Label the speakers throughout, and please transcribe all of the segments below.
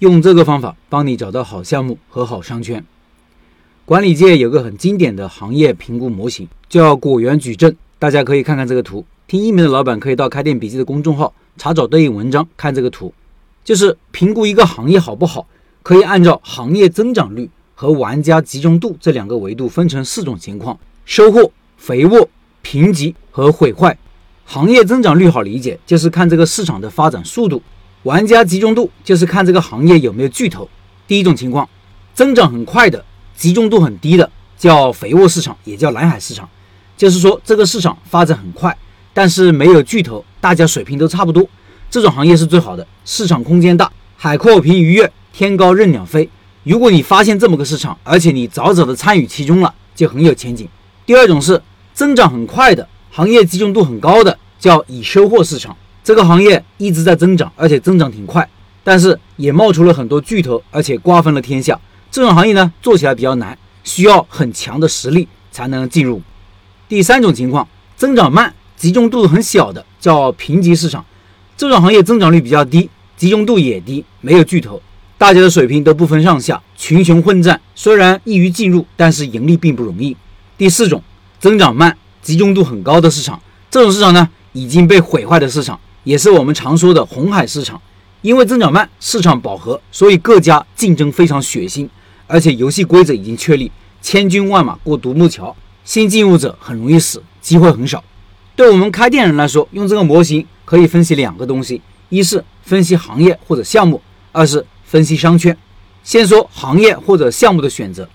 Speaker 1: 用这个方法帮你找到好项目和好商圈。管理界有个很经典的行业评估模型，叫果园矩阵，大家可以看看这个图。听音频的老板可以到开店笔记的公众号查找对应文章，看这个图，就是评估一个行业好不好，可以按照行业增长率和玩家集中度这两个维度分成四种情况：收获、肥沃、贫瘠和毁坏。行业增长率好理解，就是看这个市场的发展速度；玩家集中度就是看这个行业有没有巨头。第一种情况，增长很快的。集中度很低的叫肥沃市场，也叫蓝海市场，就是说这个市场发展很快，但是没有巨头，大家水平都差不多，这种行业是最好的，市场空间大，海阔凭鱼跃，天高任鸟飞。如果你发现这么个市场，而且你早早的参与其中了，就很有前景。第二种是增长很快的行业，集中度很高的叫已收获市场，这个行业一直在增长，而且增长挺快，但是也冒出了很多巨头，而且瓜分了天下。这种行业呢，做起来比较难，需要很强的实力才能进入。第三种情况，增长慢、集中度很小的叫评级市场，这种行业增长率比较低，集中度也低，没有巨头，大家的水平都不分上下，群雄混战，虽然易于进入，但是盈利并不容易。第四种，增长慢、集中度很高的市场，这种市场呢已经被毁坏的市场，也是我们常说的红海市场，因为增长慢、市场饱和，所以各家竞争非常血腥。而且游戏规则已经确立，千军万马过独木桥，新进入者很容易死，机会很少。对我们开店人来说，用这个模型可以分析两个东西：一是分析行业或者项目，二是分析商圈。先说行业或者项目的选择，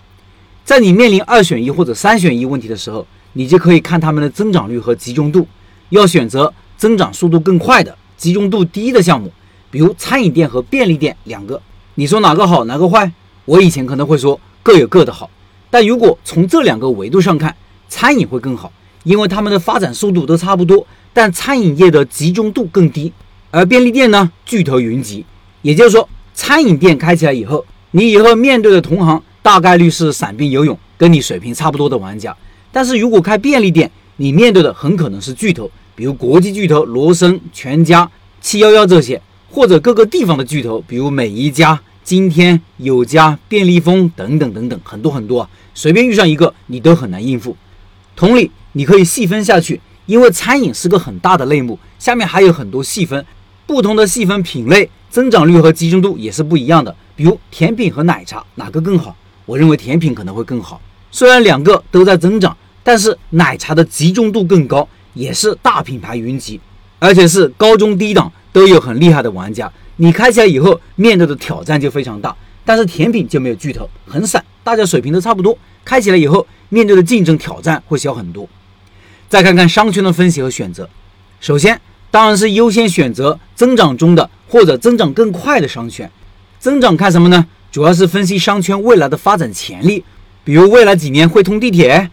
Speaker 1: 在你面临二选一或者三选一问题的时候，你就可以看他们的增长率和集中度，要选择增长速度更快的、集中度低的项目，比如餐饮店和便利店两个，你说哪个好，哪个坏？我以前可能会说各有各的好，但如果从这两个维度上看，餐饮会更好，因为他们的发展速度都差不多，但餐饮业的集中度更低，而便利店呢巨头云集，也就是说，餐饮店开起来以后，你以后面对的同行大概率是散兵游泳，跟你水平差不多的玩家，但是如果开便利店，你面对的很可能是巨头，比如国际巨头罗森、全家、七幺幺这些，或者各个地方的巨头，比如每一家。今天有家便利蜂等等等等很多很多啊，随便遇上一个你都很难应付。同理，你可以细分下去，因为餐饮是个很大的类目，下面还有很多细分，不同的细分品类增长率和集中度也是不一样的。比如甜品和奶茶哪个更好？我认为甜品可能会更好，虽然两个都在增长，但是奶茶的集中度更高，也是大品牌云集，而且是高中低档都有很厉害的玩家。你开起来以后面对的挑战就非常大，但是甜品就没有巨头，很散，大家水平都差不多。开起来以后面对的竞争挑战会小很多。再看看商圈的分析和选择，首先当然是优先选择增长中的或者增长更快的商圈。增长看什么呢？主要是分析商圈未来的发展潜力，比如未来几年会通地铁，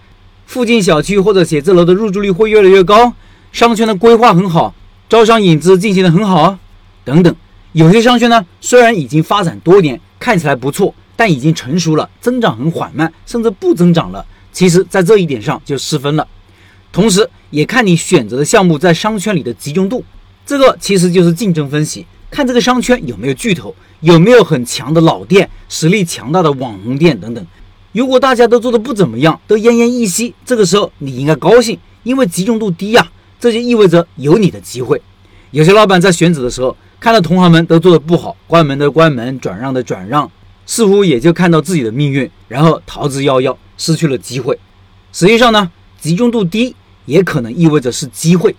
Speaker 1: 附近小区或者写字楼的入住率会越来越高，商圈的规划很好，招商引资进行的很好，等等。有些商圈呢，虽然已经发展多年，看起来不错，但已经成熟了，增长很缓慢，甚至不增长了。其实，在这一点上就失分了。同时，也看你选择的项目在商圈里的集中度，这个其实就是竞争分析，看这个商圈有没有巨头，有没有很强的老店，实力强大的网红店等等。如果大家都做的不怎么样，都奄奄一息，这个时候你应该高兴，因为集中度低呀，这就意味着有你的机会。有些老板在选址的时候。看到同行们都做的不好，关门的关门，转让的转让，似乎也就看到自己的命运，然后逃之夭夭，失去了机会。实际上呢，集中度低也可能意味着是机会，